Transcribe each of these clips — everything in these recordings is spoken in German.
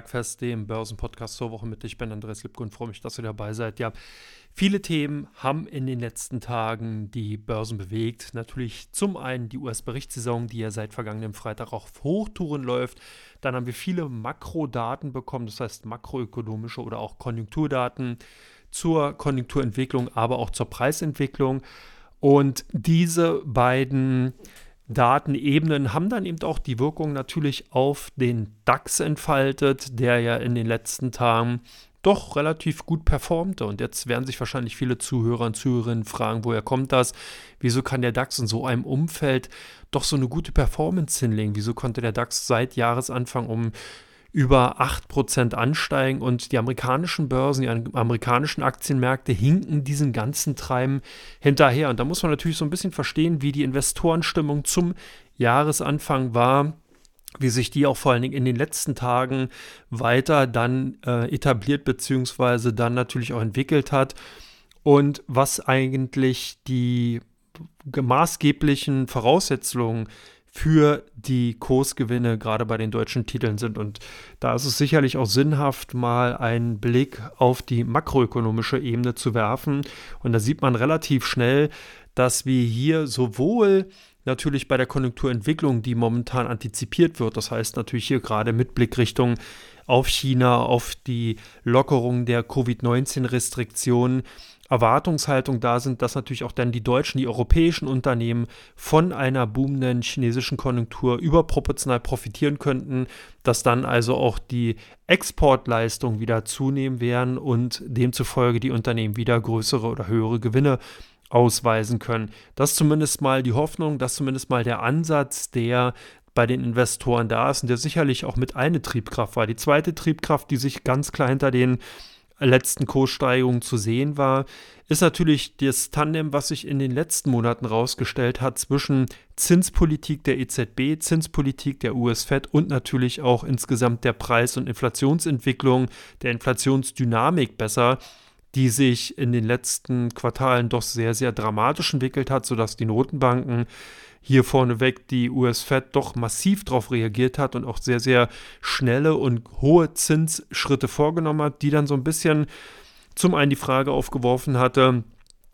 Bergfest, dem Börsenpodcast zur Woche mit. Ich bin Andreas Lipko und freue mich, dass ihr dabei seid. Ja, viele Themen haben in den letzten Tagen die Börsen bewegt. Natürlich zum einen die US-Berichtssaison, die ja seit vergangenem Freitag auch auf Hochtouren läuft. Dann haben wir viele Makrodaten bekommen, das heißt makroökonomische oder auch Konjunkturdaten zur Konjunkturentwicklung, aber auch zur Preisentwicklung. Und diese beiden Datenebenen haben dann eben auch die Wirkung natürlich auf den DAX entfaltet, der ja in den letzten Tagen doch relativ gut performte. Und jetzt werden sich wahrscheinlich viele Zuhörer und Zuhörerinnen fragen, woher kommt das? Wieso kann der DAX in so einem Umfeld doch so eine gute Performance hinlegen? Wieso konnte der DAX seit Jahresanfang um über 8% ansteigen und die amerikanischen Börsen, die amerikanischen Aktienmärkte hinken diesen ganzen Treiben hinterher. Und da muss man natürlich so ein bisschen verstehen, wie die Investorenstimmung zum Jahresanfang war wie sich die auch vor allen Dingen in den letzten Tagen weiter dann äh, etabliert beziehungsweise dann natürlich auch entwickelt hat und was eigentlich die maßgeblichen Voraussetzungen für die Kursgewinne gerade bei den deutschen Titeln sind. Und da ist es sicherlich auch sinnhaft, mal einen Blick auf die makroökonomische Ebene zu werfen. Und da sieht man relativ schnell, dass wir hier sowohl natürlich bei der Konjunkturentwicklung, die momentan antizipiert wird, das heißt natürlich hier gerade mit Blick Richtung auf China, auf die Lockerung der Covid-19-Restriktionen, Erwartungshaltung da sind, dass natürlich auch dann die deutschen, die europäischen Unternehmen von einer boomenden chinesischen Konjunktur überproportional profitieren könnten, dass dann also auch die Exportleistungen wieder zunehmen werden und demzufolge die Unternehmen wieder größere oder höhere Gewinne ausweisen können. Das ist zumindest mal die Hoffnung, das ist zumindest mal der Ansatz, der bei den Investoren da ist und der sicherlich auch mit eine Triebkraft war. Die zweite Triebkraft, die sich ganz klar hinter den letzten Kurssteigerungen zu sehen war, ist natürlich das Tandem, was sich in den letzten Monaten rausgestellt hat zwischen Zinspolitik der EZB, Zinspolitik der US-Fed und natürlich auch insgesamt der Preis- und Inflationsentwicklung, der Inflationsdynamik besser, die sich in den letzten Quartalen doch sehr, sehr dramatisch entwickelt hat, sodass die Notenbanken hier vorneweg die US-Fed doch massiv darauf reagiert hat und auch sehr, sehr schnelle und hohe Zinsschritte vorgenommen hat, die dann so ein bisschen zum einen die Frage aufgeworfen hatte,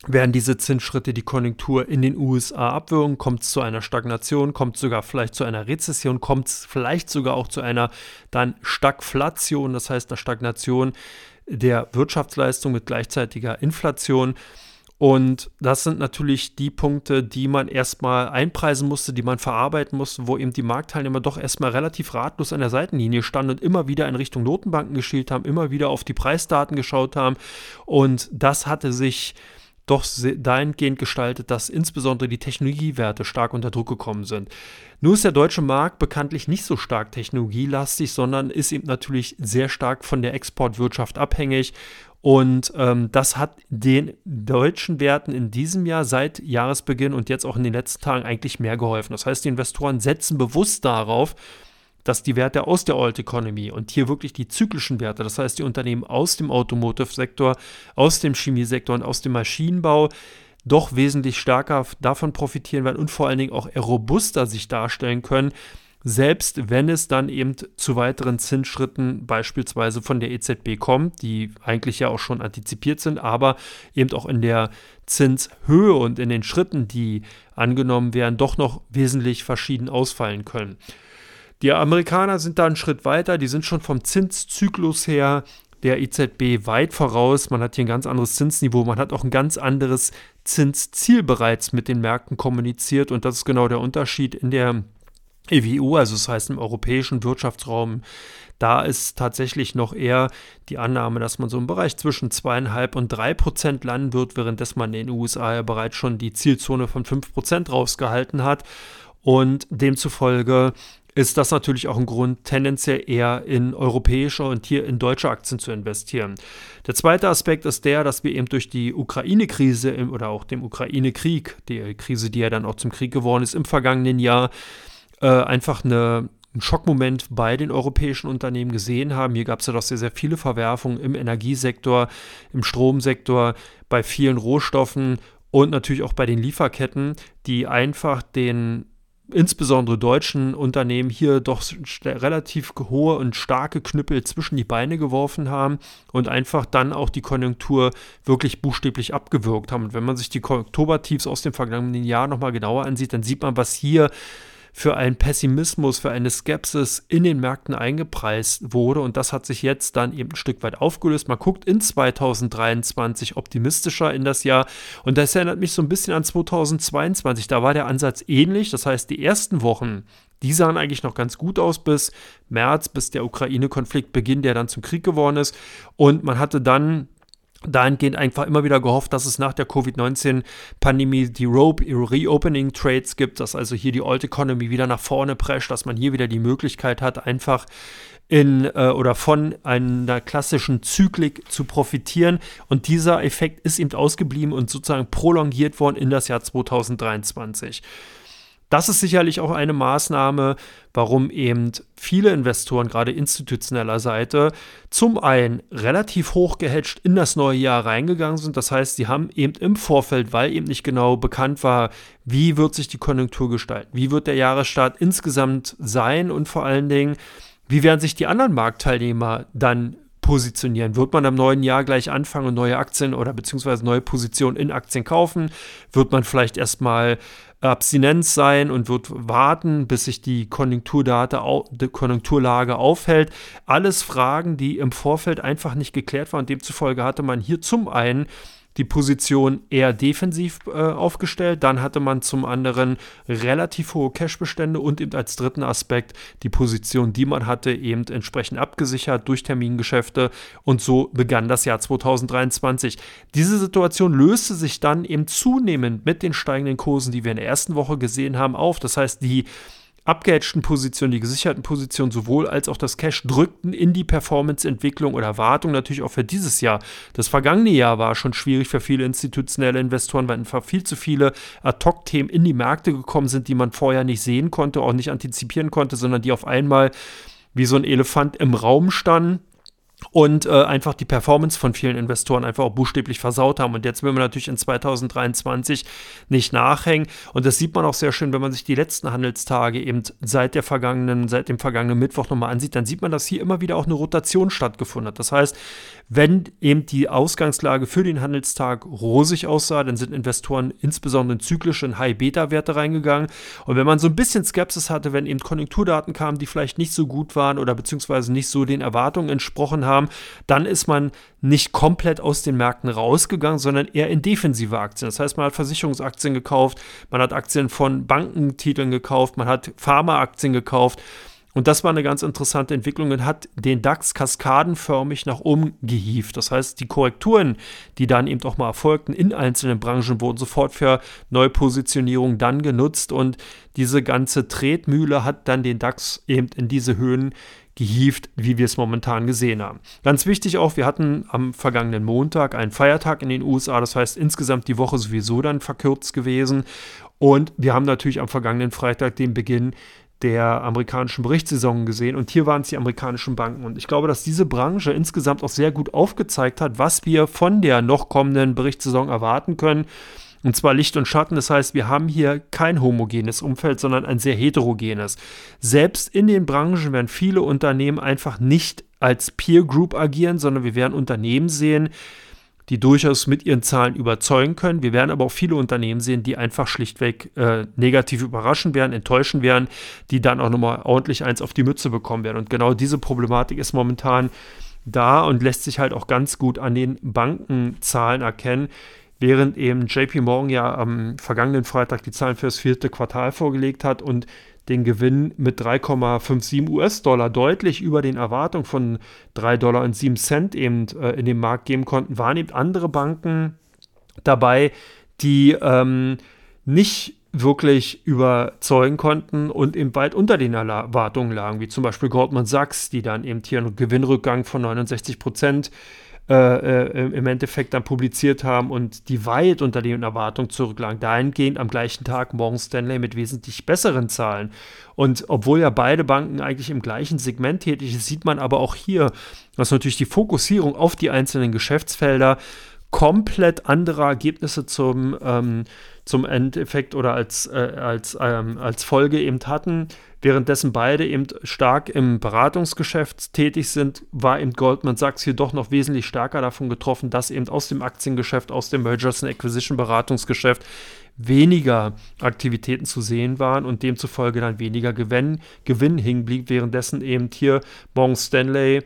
werden diese Zinsschritte die Konjunktur in den USA abwürgen? Kommt es zu einer Stagnation? Kommt es sogar vielleicht zu einer Rezession? Kommt es vielleicht sogar auch zu einer dann Stagflation, das heißt einer Stagnation der Wirtschaftsleistung mit gleichzeitiger Inflation? Und das sind natürlich die Punkte, die man erstmal einpreisen musste, die man verarbeiten musste, wo eben die Marktteilnehmer doch erstmal relativ ratlos an der Seitenlinie standen und immer wieder in Richtung Notenbanken geschielt haben, immer wieder auf die Preisdaten geschaut haben. Und das hatte sich doch dahingehend gestaltet, dass insbesondere die Technologiewerte stark unter Druck gekommen sind. Nur ist der deutsche Markt bekanntlich nicht so stark technologielastig, sondern ist eben natürlich sehr stark von der Exportwirtschaft abhängig. Und ähm, das hat den deutschen Werten in diesem Jahr seit Jahresbeginn und jetzt auch in den letzten Tagen eigentlich mehr geholfen. Das heißt, die Investoren setzen bewusst darauf, dass die Werte aus der Old Economy und hier wirklich die zyklischen Werte, das heißt die Unternehmen aus dem Automotive-Sektor, aus dem Chemiesektor und aus dem Maschinenbau, doch wesentlich stärker davon profitieren werden und vor allen Dingen auch robuster sich darstellen können, selbst wenn es dann eben zu weiteren Zinsschritten beispielsweise von der EZB kommt, die eigentlich ja auch schon antizipiert sind, aber eben auch in der Zinshöhe und in den Schritten, die angenommen werden, doch noch wesentlich verschieden ausfallen können. Die Amerikaner sind da einen Schritt weiter, die sind schon vom Zinszyklus her der EZB weit voraus. Man hat hier ein ganz anderes Zinsniveau, man hat auch ein ganz anderes Zinsziel bereits mit den Märkten kommuniziert und das ist genau der Unterschied in der EWU, also das heißt im europäischen Wirtschaftsraum. Da ist tatsächlich noch eher die Annahme, dass man so im Bereich zwischen zweieinhalb und drei Prozent landen wird, währenddessen man in den USA ja bereits schon die Zielzone von fünf Prozent rausgehalten hat. Und demzufolge ist das natürlich auch ein Grund, tendenziell eher in europäische und hier in deutsche Aktien zu investieren. Der zweite Aspekt ist der, dass wir eben durch die Ukraine-Krise oder auch dem Ukraine-Krieg, die Krise, die ja dann auch zum Krieg geworden ist im vergangenen Jahr, äh, einfach eine, einen Schockmoment bei den europäischen Unternehmen gesehen haben. Hier gab es ja doch sehr, sehr viele Verwerfungen im Energiesektor, im Stromsektor, bei vielen Rohstoffen und natürlich auch bei den Lieferketten, die einfach den insbesondere deutschen Unternehmen hier doch relativ hohe und starke Knüppel zwischen die Beine geworfen haben und einfach dann auch die Konjunktur wirklich buchstäblich abgewürgt haben. Und wenn man sich die Oktobertiefs aus dem vergangenen Jahr nochmal genauer ansieht, dann sieht man, was hier für einen Pessimismus, für eine Skepsis in den Märkten eingepreist wurde. Und das hat sich jetzt dann eben ein Stück weit aufgelöst. Man guckt in 2023 optimistischer in das Jahr. Und das erinnert mich so ein bisschen an 2022. Da war der Ansatz ähnlich. Das heißt, die ersten Wochen, die sahen eigentlich noch ganz gut aus bis März, bis der Ukraine-Konflikt beginnt, der dann zum Krieg geworden ist. Und man hatte dann dahingehend einfach immer wieder gehofft, dass es nach der Covid-19-Pandemie die Reopening Trades gibt, dass also hier die Old Economy wieder nach vorne prescht, dass man hier wieder die Möglichkeit hat, einfach in äh, oder von einer klassischen Zyklik zu profitieren. Und dieser Effekt ist eben ausgeblieben und sozusagen prolongiert worden in das Jahr 2023. Das ist sicherlich auch eine Maßnahme, warum eben viele Investoren, gerade institutioneller Seite, zum einen relativ hoch gehatcht in das neue Jahr reingegangen sind. Das heißt, sie haben eben im Vorfeld, weil eben nicht genau bekannt war, wie wird sich die Konjunktur gestalten, wie wird der Jahresstart insgesamt sein und vor allen Dingen, wie werden sich die anderen Marktteilnehmer dann positionieren? Wird man im neuen Jahr gleich anfangen und neue Aktien oder beziehungsweise neue Positionen in Aktien kaufen? Wird man vielleicht erstmal Abstinenz sein und wird warten, bis sich die Konjunkturdate, die Konjunkturlage aufhält. Alles Fragen, die im Vorfeld einfach nicht geklärt waren. Demzufolge hatte man hier zum einen die Position eher defensiv äh, aufgestellt. Dann hatte man zum anderen relativ hohe Cashbestände und eben als dritten Aspekt die Position, die man hatte, eben entsprechend abgesichert durch Termingeschäfte. Und so begann das Jahr 2023. Diese Situation löste sich dann eben zunehmend mit den steigenden Kursen, die wir in der ersten Woche gesehen haben, auf. Das heißt, die abgehatchten Positionen, die gesicherten Positionen sowohl als auch das Cash drückten in die Performance-Entwicklung oder Erwartung natürlich auch für dieses Jahr. Das vergangene Jahr war schon schwierig für viele institutionelle Investoren, weil einfach viel zu viele Ad-Hoc-Themen in die Märkte gekommen sind, die man vorher nicht sehen konnte, auch nicht antizipieren konnte, sondern die auf einmal wie so ein Elefant im Raum standen und äh, einfach die Performance von vielen Investoren einfach auch buchstäblich versaut haben. Und jetzt will man natürlich in 2023 nicht nachhängen. Und das sieht man auch sehr schön, wenn man sich die letzten Handelstage eben seit der vergangenen, seit dem vergangenen Mittwoch nochmal ansieht, dann sieht man, dass hier immer wieder auch eine Rotation stattgefunden hat. Das heißt, wenn eben die Ausgangslage für den Handelstag rosig aussah, dann sind Investoren insbesondere in zyklische und High-Beta-Werte reingegangen. Und wenn man so ein bisschen Skepsis hatte, wenn eben Konjunkturdaten kamen, die vielleicht nicht so gut waren oder beziehungsweise nicht so den Erwartungen entsprochen haben, dann ist man nicht komplett aus den Märkten rausgegangen, sondern eher in defensive Aktien. Das heißt, man hat Versicherungsaktien gekauft, man hat Aktien von Bankentiteln gekauft, man hat Pharmaaktien gekauft. Und das war eine ganz interessante Entwicklung und hat den DAX kaskadenförmig nach oben gehievt. Das heißt, die Korrekturen, die dann eben auch mal erfolgten in einzelnen Branchen, wurden sofort für Neupositionierung dann genutzt und diese ganze Tretmühle hat dann den DAX eben in diese Höhen gehievt, wie wir es momentan gesehen haben. Ganz wichtig auch, wir hatten am vergangenen Montag einen Feiertag in den USA, das heißt insgesamt die Woche sowieso dann verkürzt gewesen. Und wir haben natürlich am vergangenen Freitag den Beginn der amerikanischen Berichtssaison gesehen und hier waren es die amerikanischen Banken. Und ich glaube, dass diese Branche insgesamt auch sehr gut aufgezeigt hat, was wir von der noch kommenden Berichtssaison erwarten können. Und zwar Licht und Schatten. Das heißt, wir haben hier kein homogenes Umfeld, sondern ein sehr heterogenes. Selbst in den Branchen werden viele Unternehmen einfach nicht als Peer Group agieren, sondern wir werden Unternehmen sehen, die durchaus mit ihren Zahlen überzeugen können. Wir werden aber auch viele Unternehmen sehen, die einfach schlichtweg äh, negativ überraschen werden, enttäuschen werden, die dann auch nochmal ordentlich eins auf die Mütze bekommen werden. Und genau diese Problematik ist momentan da und lässt sich halt auch ganz gut an den Bankenzahlen erkennen während eben JP Morgan ja am vergangenen Freitag die Zahlen für das vierte Quartal vorgelegt hat und den Gewinn mit 3,57 US-Dollar deutlich über den Erwartungen von 3 Dollar und 7 Cent eben äh, in den Markt geben konnten, waren eben andere Banken dabei, die ähm, nicht wirklich überzeugen konnten und eben weit unter den Erwartungen lagen, wie zum Beispiel Goldman Sachs, die dann eben hier einen Gewinnrückgang von 69 Prozent äh, äh, im Endeffekt dann publiziert haben und die weit unter den Erwartungen zurücklagen. Dahingehend am gleichen Tag Morgan Stanley mit wesentlich besseren Zahlen. Und obwohl ja beide Banken eigentlich im gleichen Segment tätig sind, sieht man aber auch hier, dass natürlich die Fokussierung auf die einzelnen Geschäftsfelder komplett andere Ergebnisse zum, ähm, zum Endeffekt oder als, äh, als, ähm, als Folge eben hatten. Währenddessen beide eben stark im Beratungsgeschäft tätig sind, war eben Goldman Sachs hier doch noch wesentlich stärker davon getroffen, dass eben aus dem Aktiengeschäft, aus dem Mergers and Acquisition Beratungsgeschäft weniger Aktivitäten zu sehen waren und demzufolge dann weniger Gewinn, Gewinn hinblieb, währenddessen eben hier Morgan Stanley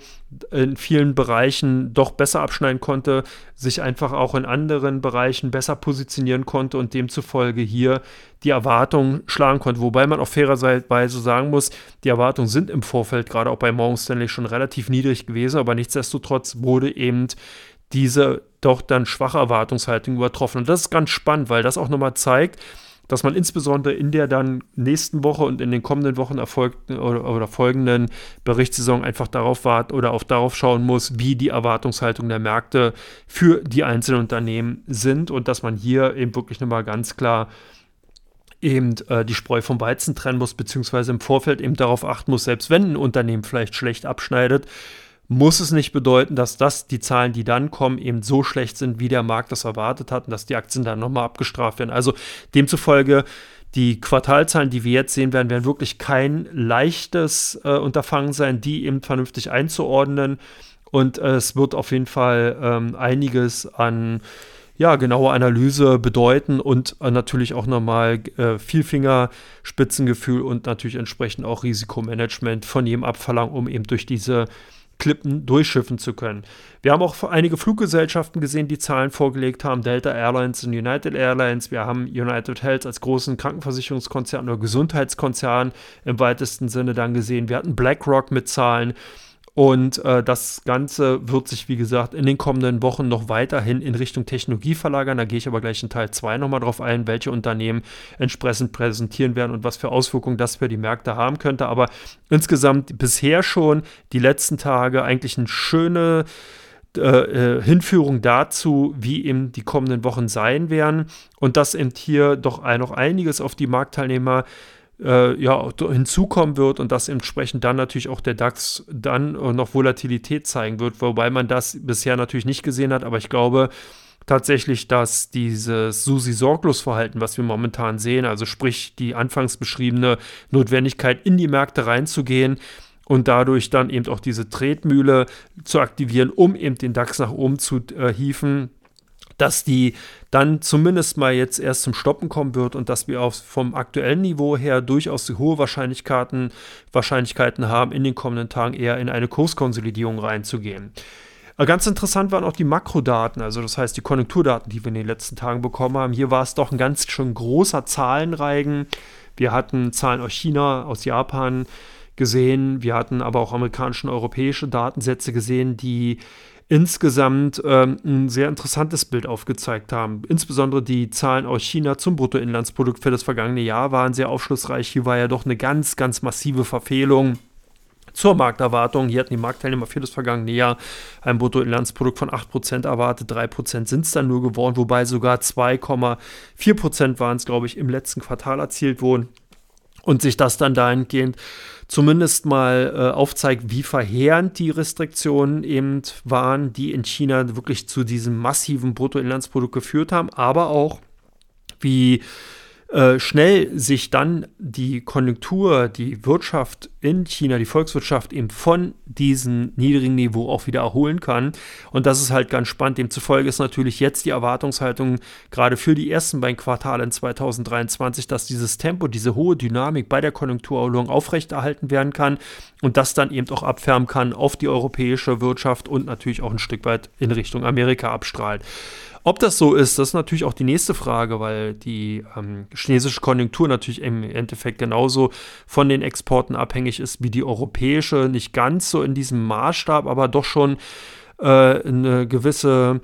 in vielen Bereichen doch besser abschneiden konnte, sich einfach auch in anderen Bereichen besser positionieren konnte und demzufolge hier die Erwartungen schlagen konnte. Wobei man auf fairer Weise sagen muss, die Erwartungen sind im Vorfeld gerade auch bei Morgan Stanley schon relativ niedrig gewesen, aber nichtsdestotrotz wurde eben diese doch dann schwache Erwartungshaltung übertroffen. Und das ist ganz spannend, weil das auch nochmal zeigt, dass man insbesondere in der dann nächsten Woche und in den kommenden Wochen erfolgten oder, oder folgenden Berichtssaison einfach darauf warten oder auch darauf schauen muss, wie die Erwartungshaltung der Märkte für die einzelnen Unternehmen sind und dass man hier eben wirklich nochmal ganz klar eben äh, die Spreu vom Weizen trennen muss, beziehungsweise im Vorfeld eben darauf achten muss, selbst wenn ein Unternehmen vielleicht schlecht abschneidet, muss es nicht bedeuten, dass das die Zahlen, die dann kommen, eben so schlecht sind, wie der Markt das erwartet hat und dass die Aktien dann nochmal abgestraft werden. Also demzufolge die Quartalzahlen, die wir jetzt sehen werden, werden wirklich kein leichtes äh, Unterfangen sein, die eben vernünftig einzuordnen. Und äh, es wird auf jeden Fall ähm, einiges an ja, genaue Analyse bedeuten und äh, natürlich auch nochmal äh, viel Fingerspitzengefühl und natürlich entsprechend auch Risikomanagement von jedem abverlangen, um eben durch diese Klippen durchschiffen zu können. Wir haben auch einige Fluggesellschaften gesehen, die Zahlen vorgelegt haben, Delta Airlines und United Airlines. Wir haben United Health als großen Krankenversicherungskonzern oder Gesundheitskonzern im weitesten Sinne dann gesehen. Wir hatten BlackRock mit Zahlen. Und äh, das Ganze wird sich, wie gesagt, in den kommenden Wochen noch weiterhin in Richtung Technologie verlagern. Da gehe ich aber gleich in Teil 2 nochmal drauf ein, welche Unternehmen entsprechend präsentieren werden und was für Auswirkungen das für die Märkte haben könnte. Aber insgesamt bisher schon die letzten Tage eigentlich eine schöne äh, äh Hinführung dazu, wie eben die kommenden Wochen sein werden. Und dass eben hier doch noch einiges auf die Marktteilnehmer äh, ja, hinzukommen wird und dass entsprechend dann natürlich auch der DAX dann noch Volatilität zeigen wird, wobei man das bisher natürlich nicht gesehen hat, aber ich glaube tatsächlich, dass dieses Susi-Sorglos-Verhalten, was wir momentan sehen, also sprich die anfangs beschriebene Notwendigkeit, in die Märkte reinzugehen, und dadurch dann eben auch diese Tretmühle zu aktivieren, um eben den DAX nach oben zu äh, hieven, dass die dann zumindest mal jetzt erst zum Stoppen kommen wird und dass wir auch vom aktuellen Niveau her durchaus hohe Wahrscheinlichkeiten, Wahrscheinlichkeiten haben, in den kommenden Tagen eher in eine Kurskonsolidierung reinzugehen. Äh, ganz interessant waren auch die Makrodaten, also das heißt die Konjunkturdaten, die wir in den letzten Tagen bekommen haben. Hier war es doch ein ganz schön großer Zahlenreigen. Wir hatten Zahlen aus China, aus Japan gesehen. Wir hatten aber auch amerikanische und europäische Datensätze gesehen, die insgesamt ähm, ein sehr interessantes Bild aufgezeigt haben. Insbesondere die Zahlen aus China zum Bruttoinlandsprodukt für das vergangene Jahr waren sehr aufschlussreich. Hier war ja doch eine ganz, ganz massive Verfehlung zur Markterwartung. Hier hatten die Marktteilnehmer für das vergangene Jahr ein Bruttoinlandsprodukt von 8% erwartet. 3% sind es dann nur geworden, wobei sogar 2,4% waren es, glaube ich, im letzten Quartal erzielt wurden. Und sich das dann dahingehend zumindest mal äh, aufzeigt, wie verheerend die Restriktionen eben waren, die in China wirklich zu diesem massiven Bruttoinlandsprodukt geführt haben, aber auch wie äh, schnell sich dann die Konjunktur, die Wirtschaft in China, die Volkswirtschaft eben von diesem niedrigen Niveau auch wieder erholen kann. Und das ist halt ganz spannend. Demzufolge ist natürlich jetzt die Erwartungshaltung gerade für die ersten beiden Quartale in 2023, dass dieses Tempo, diese hohe Dynamik bei der Konjunkturerholung aufrechterhalten werden kann und das dann eben auch abfärben kann auf die europäische Wirtschaft und natürlich auch ein Stück weit in Richtung Amerika abstrahlt. Ob das so ist, das ist natürlich auch die nächste Frage, weil die ähm, chinesische Konjunktur natürlich im Endeffekt genauso von den Exporten abhängig ist wie die europäische. Nicht ganz so in diesem Maßstab, aber doch schon äh, eine gewisse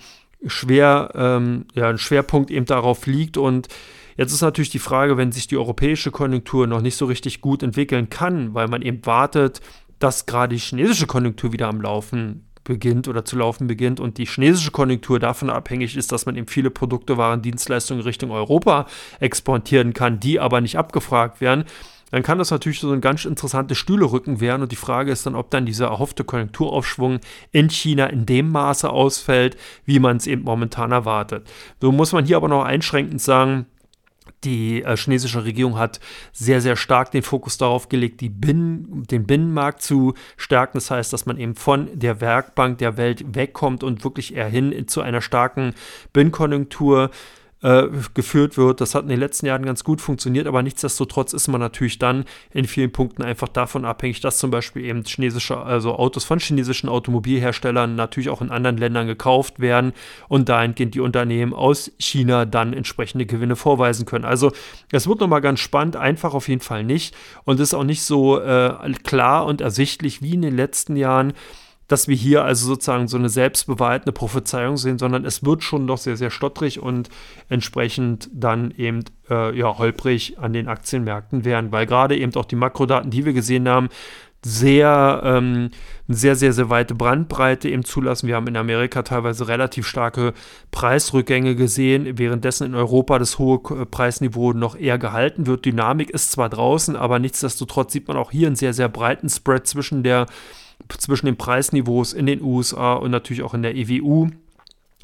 Schwer, ähm, ja, ein Schwerpunkt eben darauf liegt. Und jetzt ist natürlich die Frage, wenn sich die europäische Konjunktur noch nicht so richtig gut entwickeln kann, weil man eben wartet, dass gerade die chinesische Konjunktur wieder am Laufen beginnt oder zu laufen beginnt und die chinesische Konjunktur davon abhängig ist, dass man eben viele Produkte, Waren, Dienstleistungen Richtung Europa exportieren kann, die aber nicht abgefragt werden, dann kann das natürlich so ein ganz interessantes Stühlerücken werden. Und die Frage ist dann, ob dann dieser erhoffte Konjunkturaufschwung in China in dem Maße ausfällt, wie man es eben momentan erwartet. So muss man hier aber noch einschränkend sagen, Die äh, chinesische Regierung hat sehr, sehr stark den Fokus darauf gelegt, Binnen, den Binnenmarkt zu stärken. Das heißt, dass man eben von der Werkbank der Welt wegkommt und wirklich eher hin zu einer starken Binnenkonjunktur geführt wird. Das hat in den letzten Jahren ganz gut funktioniert, aber nichtsdestotrotz ist man natürlich dann in vielen Punkten einfach davon abhängig, dass zum Beispiel eben chinesische, also Autos von chinesischen Automobilherstellern natürlich auch in anderen Ländern gekauft werden und dahingehend die Unternehmen aus China dann entsprechende Gewinne vorweisen können. Also es wird nochmal ganz spannend, einfach auf jeden Fall nicht und ist auch nicht so äh, klar und ersichtlich wie in den letzten Jahren dass wir hier also sozusagen so eine selbstbewahrheitende Prophezeiung sehen, sondern es wird schon noch sehr, sehr stottrig und entsprechend dann eben äh, ja, holprig an den Aktienmärkten werden, weil gerade eben auch die Makrodaten, die wir gesehen haben, sehr, ähm, sehr, sehr, sehr weite Brandbreite eben zulassen. Wir haben in Amerika teilweise relativ starke Preisrückgänge gesehen, währenddessen in Europa das hohe Preisniveau noch eher gehalten wird. Dynamik ist zwar draußen, aber nichtsdestotrotz sieht man auch hier einen sehr, sehr breiten Spread zwischen der zwischen den Preisniveaus in den USA und natürlich auch in der EWU.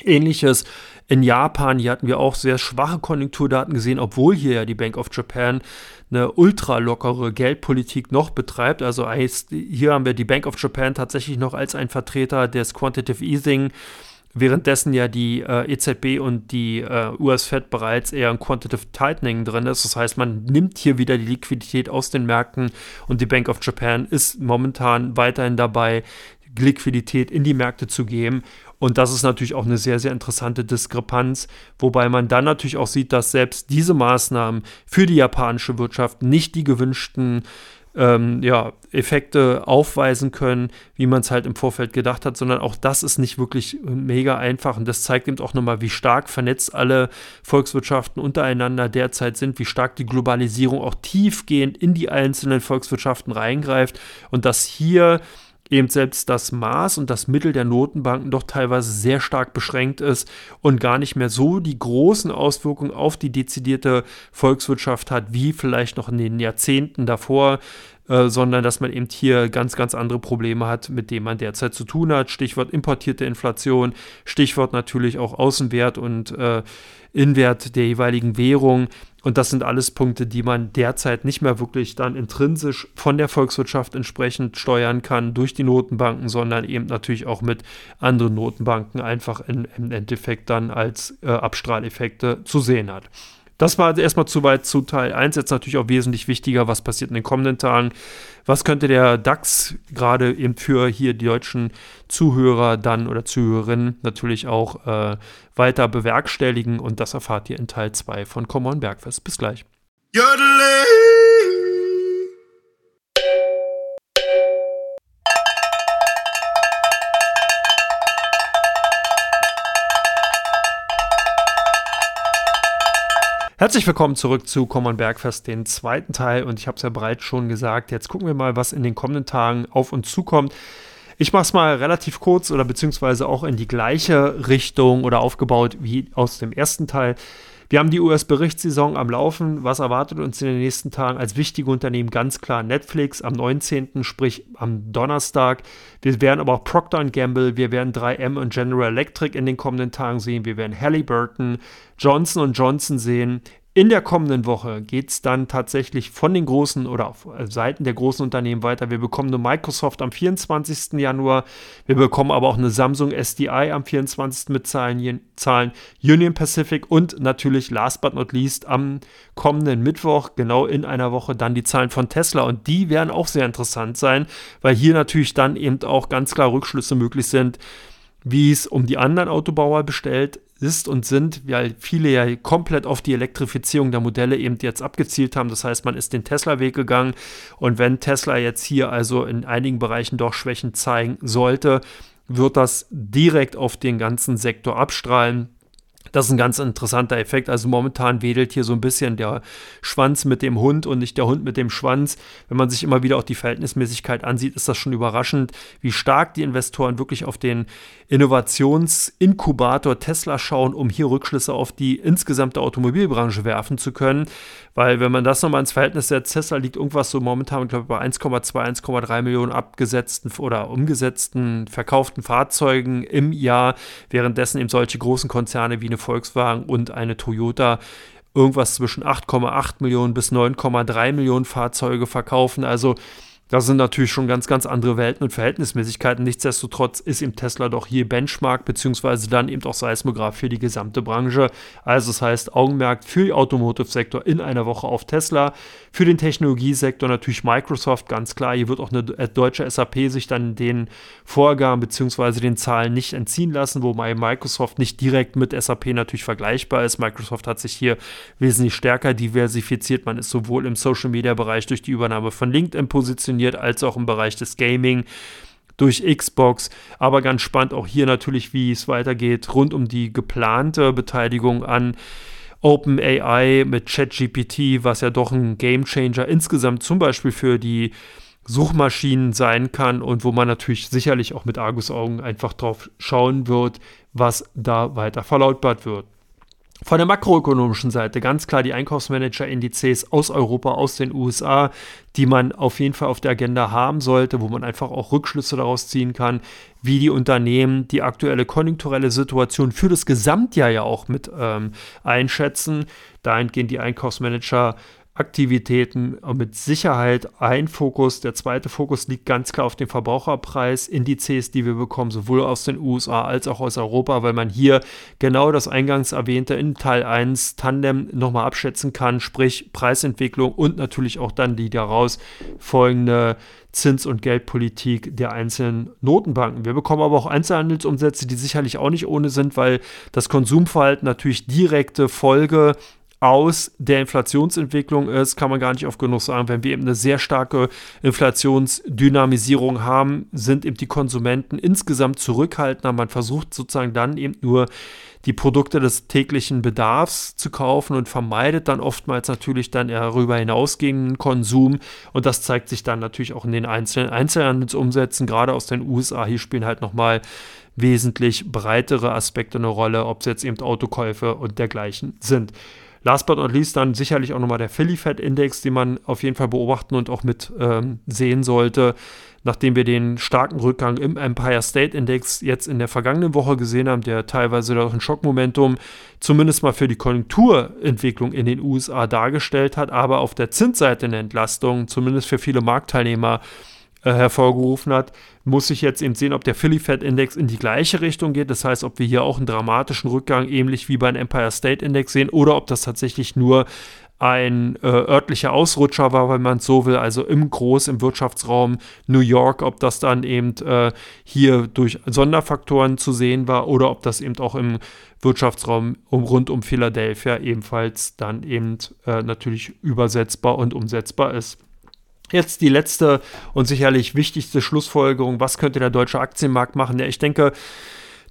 Ähnliches in Japan, hier hatten wir auch sehr schwache Konjunkturdaten gesehen, obwohl hier ja die Bank of Japan eine ultra lockere Geldpolitik noch betreibt. Also hier haben wir die Bank of Japan tatsächlich noch als ein Vertreter des Quantitative Easing währenddessen ja die äh, EZB und die äh, US-Fed bereits eher ein Quantitative Tightening drin ist. Das heißt, man nimmt hier wieder die Liquidität aus den Märkten und die Bank of Japan ist momentan weiterhin dabei, Liquidität in die Märkte zu geben. Und das ist natürlich auch eine sehr, sehr interessante Diskrepanz, wobei man dann natürlich auch sieht, dass selbst diese Maßnahmen für die japanische Wirtschaft nicht die gewünschten ähm, ja, Effekte aufweisen können, wie man es halt im Vorfeld gedacht hat, sondern auch das ist nicht wirklich mega einfach. Und das zeigt eben auch nochmal, wie stark vernetzt alle Volkswirtschaften untereinander derzeit sind, wie stark die Globalisierung auch tiefgehend in die einzelnen Volkswirtschaften reingreift und dass hier eben selbst das Maß und das Mittel der Notenbanken doch teilweise sehr stark beschränkt ist und gar nicht mehr so die großen Auswirkungen auf die dezidierte Volkswirtschaft hat, wie vielleicht noch in den Jahrzehnten davor. Äh, sondern dass man eben hier ganz, ganz andere Probleme hat, mit denen man derzeit zu tun hat. Stichwort importierte Inflation, Stichwort natürlich auch Außenwert und äh, Inwert der jeweiligen Währung. Und das sind alles Punkte, die man derzeit nicht mehr wirklich dann intrinsisch von der Volkswirtschaft entsprechend steuern kann durch die Notenbanken, sondern eben natürlich auch mit anderen Notenbanken einfach in, im Endeffekt dann als äh, Abstrahleffekte zu sehen hat. Das war erstmal zu weit zu Teil 1. Jetzt natürlich auch wesentlich wichtiger, was passiert in den kommenden Tagen. Was könnte der DAX gerade eben für hier die deutschen Zuhörer dann oder Zuhörerinnen natürlich auch äh, weiter bewerkstelligen? Und das erfahrt ihr in Teil 2 von Common Bergfest. Bis gleich. Jodele. Herzlich willkommen zurück zu Common Bergfest, den zweiten Teil. Und ich habe es ja bereits schon gesagt, jetzt gucken wir mal, was in den kommenden Tagen auf uns zukommt. Ich mache es mal relativ kurz oder beziehungsweise auch in die gleiche Richtung oder aufgebaut wie aus dem ersten Teil. Wir haben die US-Berichtssaison am Laufen. Was erwartet uns in den nächsten Tagen als wichtige Unternehmen? Ganz klar Netflix am 19., sprich am Donnerstag. Wir werden aber auch Procter Gamble, wir werden 3M und General Electric in den kommenden Tagen sehen. Wir werden Halliburton, Johnson Johnson sehen. In der kommenden Woche geht es dann tatsächlich von den großen oder auf äh, Seiten der großen Unternehmen weiter. Wir bekommen eine Microsoft am 24. Januar. Wir bekommen aber auch eine Samsung SDI am 24. mit Zahlen, Zahlen Union Pacific und natürlich last but not least am kommenden Mittwoch, genau in einer Woche, dann die Zahlen von Tesla. Und die werden auch sehr interessant sein, weil hier natürlich dann eben auch ganz klar Rückschlüsse möglich sind, wie es um die anderen Autobauer bestellt ist und sind, weil viele ja komplett auf die Elektrifizierung der Modelle eben jetzt abgezielt haben. Das heißt, man ist den Tesla-Weg gegangen und wenn Tesla jetzt hier also in einigen Bereichen doch Schwächen zeigen sollte, wird das direkt auf den ganzen Sektor abstrahlen. Das ist ein ganz interessanter Effekt. Also momentan wedelt hier so ein bisschen der Schwanz mit dem Hund und nicht der Hund mit dem Schwanz. Wenn man sich immer wieder auch die Verhältnismäßigkeit ansieht, ist das schon überraschend, wie stark die Investoren wirklich auf den Innovationsinkubator Tesla schauen, um hier Rückschlüsse auf die insgesamte Automobilbranche werfen zu können. Weil wenn man das nochmal ins Verhältnis setzt, Tesla liegt irgendwas so momentan, glaube ich, bei 1,2, 1,3 Millionen abgesetzten oder umgesetzten, verkauften Fahrzeugen im Jahr, währenddessen eben solche großen Konzerne wie eine Volkswagen und eine Toyota irgendwas zwischen 8,8 Millionen bis 9,3 Millionen Fahrzeuge verkaufen. Also das sind natürlich schon ganz, ganz andere Welten und Verhältnismäßigkeiten. Nichtsdestotrotz ist eben Tesla doch hier Benchmark, beziehungsweise dann eben auch Seismograph für die gesamte Branche. Also das heißt, Augenmerk für den Automotive-Sektor in einer Woche auf Tesla. Für den Technologiesektor natürlich Microsoft, ganz klar. Hier wird auch eine deutsche SAP sich dann den Vorgaben beziehungsweise den Zahlen nicht entziehen lassen, wobei Microsoft nicht direkt mit SAP natürlich vergleichbar ist. Microsoft hat sich hier wesentlich stärker diversifiziert. Man ist sowohl im Social-Media-Bereich durch die Übernahme von LinkedIn positioniert, funktioniert, als auch im Bereich des Gaming durch Xbox. Aber ganz spannend auch hier natürlich, wie es weitergeht, rund um die geplante Beteiligung an OpenAI mit ChatGPT, was ja doch ein Gamechanger insgesamt zum Beispiel für die Suchmaschinen sein kann und wo man natürlich sicherlich auch mit Argusaugen einfach drauf schauen wird, was da weiter verlautbart wird. Von der makroökonomischen Seite ganz klar die Einkaufsmanager-Indizes aus Europa, aus den USA, die man auf jeden Fall auf der Agenda haben sollte, wo man einfach auch Rückschlüsse daraus ziehen kann, wie die Unternehmen die aktuelle konjunkturelle Situation für das Gesamtjahr ja auch mit ähm, einschätzen. Dahingehend die Einkaufsmanager Aktivitäten mit Sicherheit ein Fokus. Der zweite Fokus liegt ganz klar auf den Verbraucherpreisindizes, die wir bekommen, sowohl aus den USA als auch aus Europa, weil man hier genau das eingangs erwähnte in Teil 1 Tandem nochmal abschätzen kann, sprich Preisentwicklung und natürlich auch dann die daraus folgende Zins- und Geldpolitik der einzelnen Notenbanken. Wir bekommen aber auch Einzelhandelsumsätze, die sicherlich auch nicht ohne sind, weil das Konsumverhalten natürlich direkte Folge aus der Inflationsentwicklung ist, kann man gar nicht oft genug sagen. Wenn wir eben eine sehr starke Inflationsdynamisierung haben, sind eben die Konsumenten insgesamt zurückhaltender. Man versucht sozusagen dann eben nur die Produkte des täglichen Bedarfs zu kaufen und vermeidet dann oftmals natürlich dann darüber hinausgehenden Konsum. Und das zeigt sich dann natürlich auch in den einzelnen Einzelhandelsumsätzen, gerade aus den USA. Hier spielen halt nochmal wesentlich breitere Aspekte eine Rolle, ob es jetzt eben Autokäufe und dergleichen sind. Last but not least dann sicherlich auch nochmal der Philly Fat Index, den man auf jeden Fall beobachten und auch mit ähm, sehen sollte. Nachdem wir den starken Rückgang im Empire State Index jetzt in der vergangenen Woche gesehen haben, der teilweise doch ein Schockmomentum zumindest mal für die Konjunkturentwicklung in den USA dargestellt hat, aber auf der Zinsseite eine Entlastung, zumindest für viele Marktteilnehmer, äh, hervorgerufen hat, muss ich jetzt eben sehen, ob der Philly Fed Index in die gleiche Richtung geht. Das heißt, ob wir hier auch einen dramatischen Rückgang ähnlich wie beim Empire State Index sehen oder ob das tatsächlich nur ein äh, örtlicher Ausrutscher war, wenn man es so will, also im Groß, im Wirtschaftsraum New York, ob das dann eben äh, hier durch Sonderfaktoren zu sehen war oder ob das eben auch im Wirtschaftsraum um, rund um Philadelphia ebenfalls dann eben äh, natürlich übersetzbar und umsetzbar ist. Jetzt die letzte und sicherlich wichtigste Schlussfolgerung, was könnte der deutsche Aktienmarkt machen? Ja, ich denke,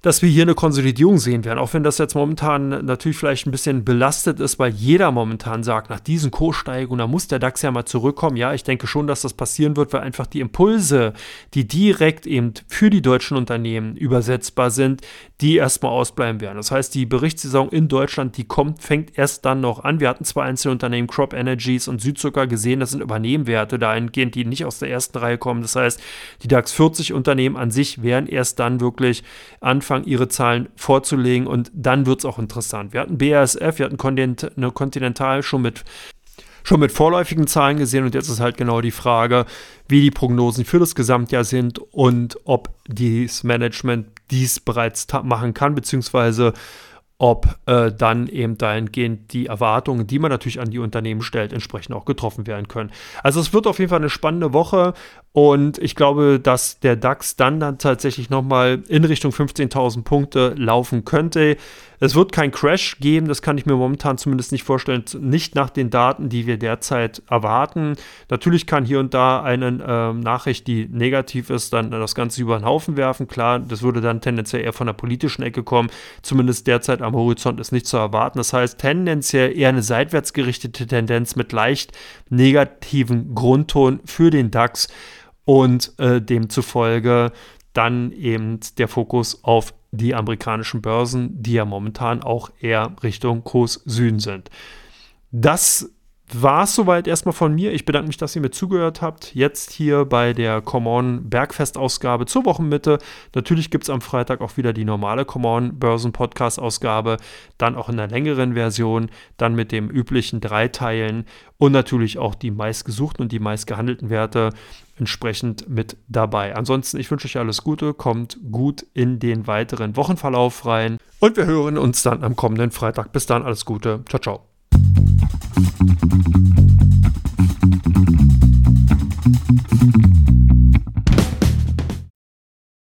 dass wir hier eine Konsolidierung sehen werden. Auch wenn das jetzt momentan natürlich vielleicht ein bisschen belastet ist, weil jeder momentan sagt, nach diesen Kurssteigungen, da muss der DAX ja mal zurückkommen. Ja, ich denke schon, dass das passieren wird, weil einfach die Impulse, die direkt eben für die deutschen Unternehmen übersetzbar sind, die erstmal ausbleiben werden. Das heißt, die Berichtssaison in Deutschland, die kommt, fängt erst dann noch an. Wir hatten zwei einzelne Unternehmen, Crop Energies und Südzucker, gesehen, das sind Übernehmwerte dahingehend, die nicht aus der ersten Reihe kommen. Das heißt, die DAX 40 Unternehmen an sich werden erst dann wirklich anfangen, anfangen, ihre Zahlen vorzulegen und dann wird es auch interessant. Wir hatten BASF, wir hatten Continental schon mit schon mit vorläufigen Zahlen gesehen und jetzt ist halt genau die Frage, wie die Prognosen für das Gesamtjahr sind und ob dieses Management dies bereits machen kann, beziehungsweise ob äh, dann eben dahingehend die Erwartungen, die man natürlich an die Unternehmen stellt, entsprechend auch getroffen werden können. Also es wird auf jeden Fall eine spannende Woche und ich glaube, dass der DAX dann, dann tatsächlich nochmal in Richtung 15.000 Punkte laufen könnte. Es wird kein Crash geben, das kann ich mir momentan zumindest nicht vorstellen, nicht nach den Daten, die wir derzeit erwarten. Natürlich kann hier und da eine äh, Nachricht, die negativ ist, dann das Ganze über den Haufen werfen. Klar, das würde dann tendenziell eher von der politischen Ecke kommen. Zumindest derzeit am Horizont ist nicht zu erwarten. Das heißt, tendenziell eher eine seitwärts gerichtete Tendenz mit leicht negativen Grundton für den DAX und äh, demzufolge dann eben der Fokus auf die amerikanischen Börsen, die ja momentan auch eher Richtung Kurs Süden sind. Das war es soweit erstmal von mir. Ich bedanke mich, dass ihr mir zugehört habt. Jetzt hier bei der Common Bergfest-Ausgabe zur Wochenmitte. Natürlich gibt es am Freitag auch wieder die normale Common Börsen-Podcast-Ausgabe. Dann auch in der längeren Version. Dann mit dem üblichen drei Teilen. Und natürlich auch die meistgesuchten und die meistgehandelten Werte entsprechend mit dabei. Ansonsten, ich wünsche euch alles Gute. Kommt gut in den weiteren Wochenverlauf rein. Und wir hören uns dann am kommenden Freitag. Bis dann, alles Gute. Ciao, ciao.